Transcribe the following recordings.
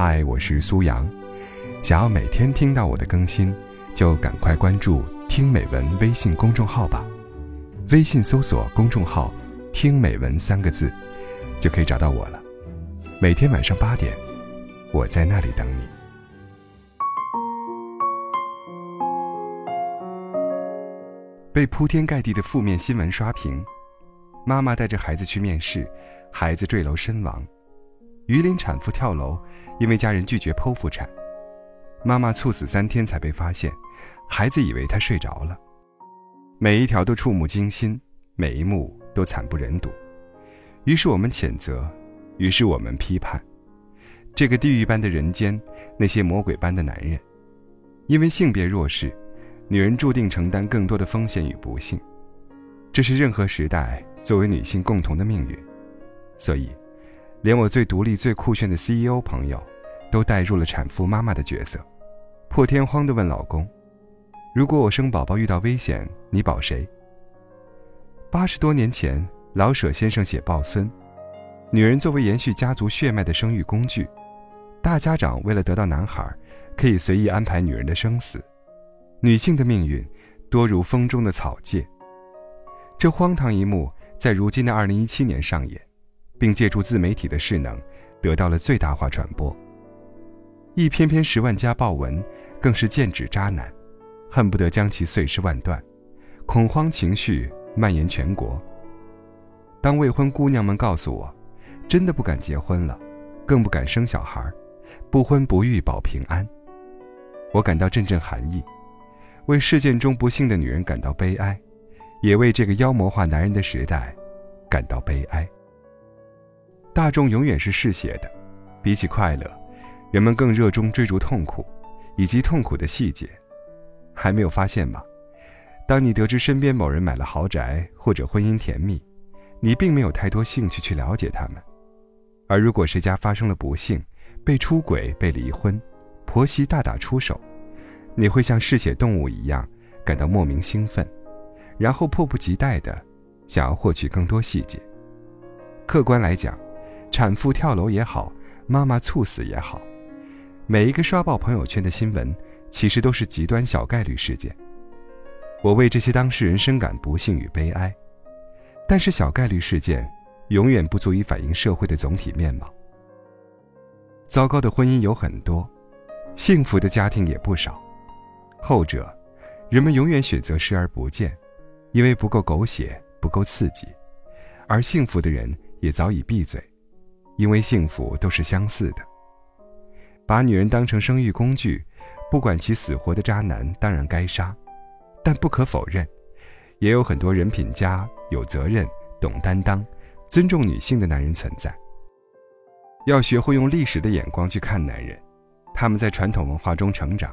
嗨，我是苏阳。想要每天听到我的更新，就赶快关注“听美文”微信公众号吧。微信搜索公众号“听美文”三个字，就可以找到我了。每天晚上八点，我在那里等你。被铺天盖地的负面新闻刷屏：妈妈带着孩子去面试，孩子坠楼身亡；榆林产妇跳楼，因为家人拒绝剖腹产，妈妈猝死三天才被发现，孩子以为她睡着了。每一条都触目惊心，每一幕都惨不忍睹。于是我们谴责，于是我们批判，这个地狱般的人间，那些魔鬼般的男人，因为性别弱势，女人注定承担更多的风险与不幸。这是任何时代作为女性共同的命运。所以，连我最独立、最酷炫的 CEO 朋友，都带入了产妇妈妈的角色，破天荒地问老公。如果我生宝宝遇到危险，你保谁？八十多年前，老舍先生写抱孙，女人作为延续家族血脉的生育工具，大家长为了得到男孩，可以随意安排女人的生死，女性的命运多如风中的草芥。这荒唐一幕在如今的二零一七年上演，并借助自媒体的势能，得到了最大化传播。一篇篇十万加爆文，更是剑指渣男。恨不得将其碎尸万段，恐慌情绪蔓延全国。当未婚姑娘们告诉我，真的不敢结婚了，更不敢生小孩，不婚不育保平安，我感到阵阵寒意，为事件中不幸的女人感到悲哀，也为这个妖魔化男人的时代感到悲哀。大众永远是嗜血的，比起快乐，人们更热衷追逐痛苦，以及痛苦的细节。还没有发现吗？当你得知身边某人买了豪宅或者婚姻甜蜜，你并没有太多兴趣去了解他们；而如果谁家发生了不幸，被出轨、被离婚，婆媳大打出手，你会像嗜血动物一样感到莫名兴奋，然后迫不及待地想要获取更多细节。客观来讲，产妇跳楼也好，妈妈猝死也好，每一个刷爆朋友圈的新闻。其实都是极端小概率事件。我为这些当事人深感不幸与悲哀，但是小概率事件永远不足以反映社会的总体面貌。糟糕的婚姻有很多，幸福的家庭也不少。后者，人们永远选择视而不见，因为不够狗血，不够刺激；而幸福的人也早已闭嘴，因为幸福都是相似的。把女人当成生育工具。不管其死活的渣男当然该杀，但不可否认，也有很多人品佳、有责任、懂担当、尊重女性的男人存在。要学会用历史的眼光去看男人，他们在传统文化中成长，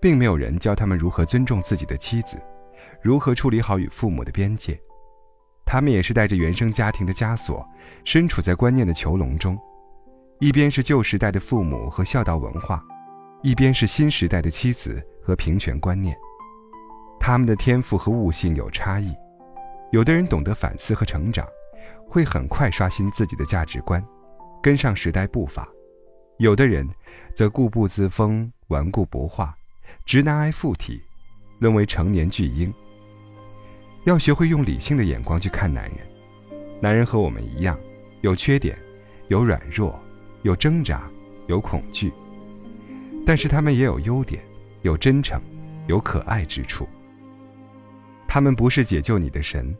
并没有人教他们如何尊重自己的妻子，如何处理好与父母的边界。他们也是带着原生家庭的枷锁，身处在观念的囚笼中，一边是旧时代的父母和孝道文化。一边是新时代的妻子和平权观念，他们的天赋和悟性有差异。有的人懂得反思和成长，会很快刷新自己的价值观，跟上时代步伐；有的人则固步自封，顽固不化，直男癌附体，沦为成年巨婴。要学会用理性的眼光去看男人，男人和我们一样，有缺点，有软弱，有挣扎，有恐惧。但是他们也有优点，有真诚，有可爱之处。他们不是解救你的神，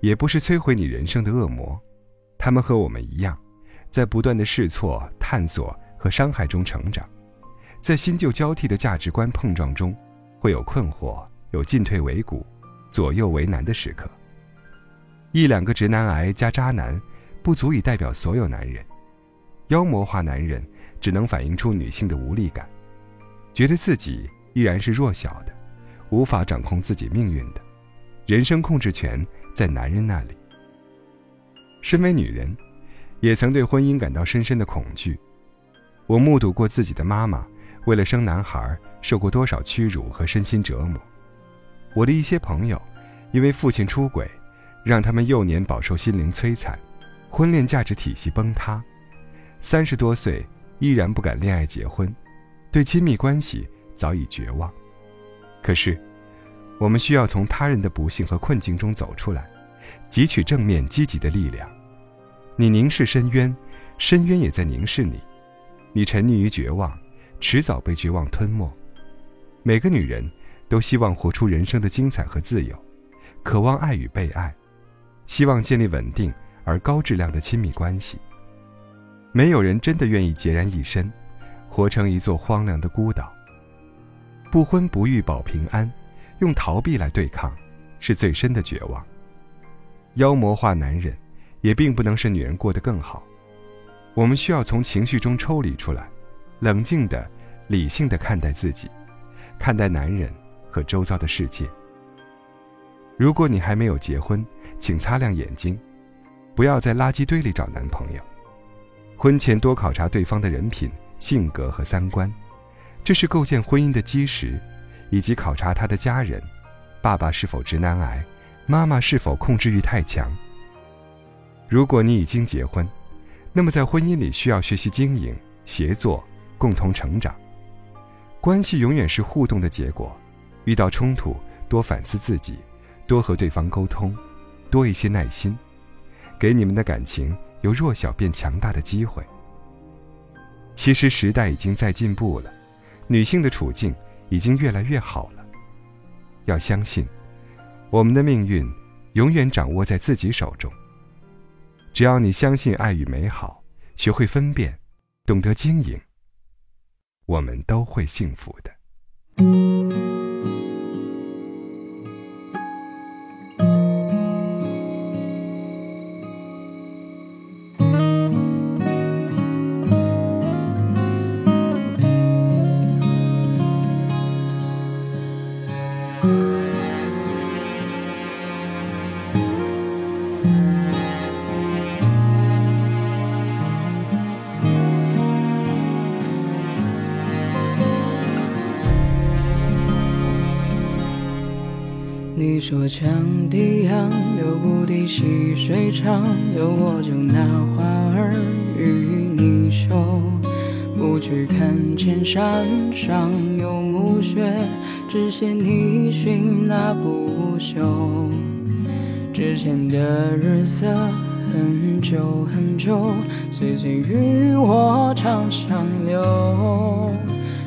也不是摧毁你人生的恶魔。他们和我们一样，在不断的试错、探索和伤害中成长，在新旧交替的价值观碰撞中，会有困惑，有进退维谷、左右为难的时刻。一两个直男癌加渣男，不足以代表所有男人。妖魔化男人，只能反映出女性的无力感。觉得自己依然是弱小的，无法掌控自己命运的，人生控制权在男人那里。身为女人，也曾对婚姻感到深深的恐惧。我目睹过自己的妈妈为了生男孩受过多少屈辱和身心折磨。我的一些朋友，因为父亲出轨，让他们幼年饱受心灵摧残，婚恋价值体系崩塌，三十多岁依然不敢恋爱结婚，对亲密关系早已绝望。可是，我们需要从他人的不幸和困境中走出来，汲取正面积极的力量。你凝视深渊，深渊也在凝视你。你沉溺于绝望，迟早被绝望吞没。每个女人都希望活出人生的精彩和自由，渴望爱与被爱，希望建立稳定而高质量的亲密关系。没有人真的愿意孑然一身，活成一座荒凉的孤岛。不婚不育保平安，用逃避来对抗，是最深的绝望。妖魔化男人，也并不能使女人过得更好。我们需要从情绪中抽离出来，冷静的、理性的看待自己，看待男人和周遭的世界。如果你还没有结婚，请擦亮眼睛，不要在垃圾堆里找男朋友。婚前多考察对方的人品、性格和三观，这是构建婚姻的基石，以及考察他的家人：爸爸是否直男癌，妈妈是否控制欲太强。如果你已经结婚，那么，在婚姻里需要学习经营、协作、共同成长。关系永远是互动的结果。遇到冲突，多反思自己，多和对方沟通，多一些耐心，给你们的感情由弱小变强大的机会。其实时代已经在进步了，女性的处境已经越来越好了。要相信，我们的命运永远掌握在自己手中。只要你相信爱与美好，学会分辨，懂得经营，我们都会幸福的。说羌笛杨，留不低细水长流，我就拿花儿与你绣。不去看千山上有暮雪，只羡你寻那不休。之前的日色很久很久，岁岁与我长相留。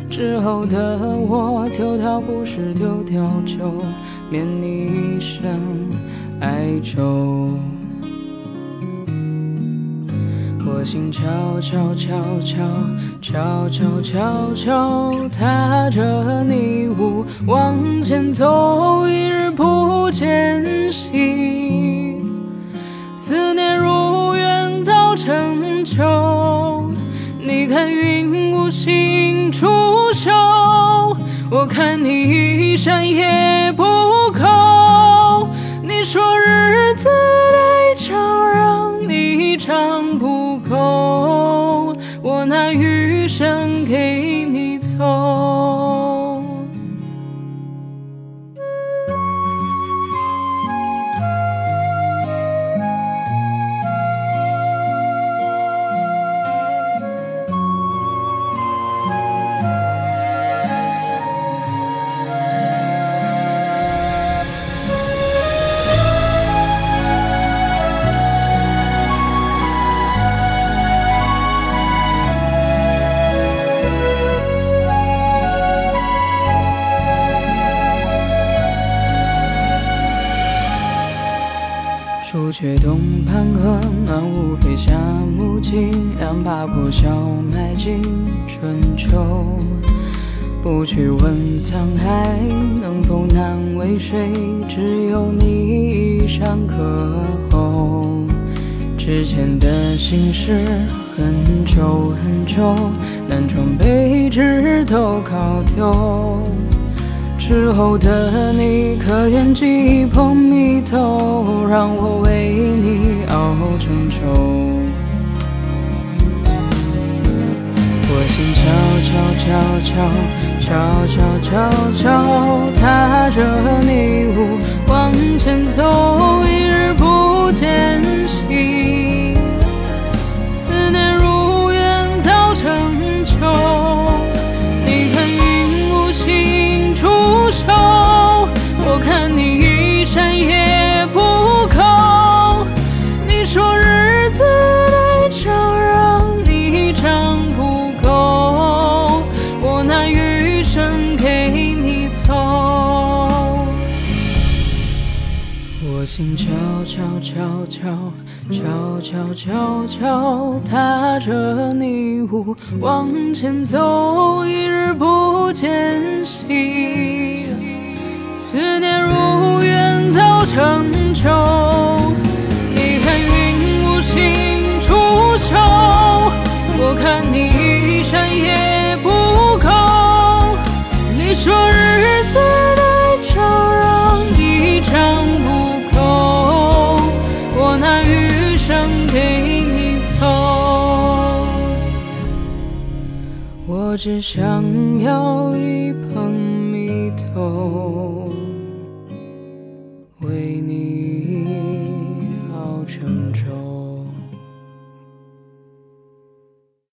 之后的我，丢掉故事，丢掉酒。念你一生哀愁，我心悄悄悄悄悄悄悄悄踏着泥雾往前走，一日不见兮，思念如远到成秋。你看云无心出岫，我看你一盏也不够，你说日子太长让你唱不够，我拿余生给。朱雀东畔河，暖雾飞下木槿，两把破箫埋进春秋。不去问沧海能否难为水，只有你一山可候。之前的心事很久很久，南窗北纸都靠丢。之后的你，可愿寄捧蜜头，让我为你熬成粥？我心悄悄悄悄悄悄悄悄踏着泥雾往前走，悄悄悄悄悄悄悄踏着泥雾往前走，一日不见兮。只想要一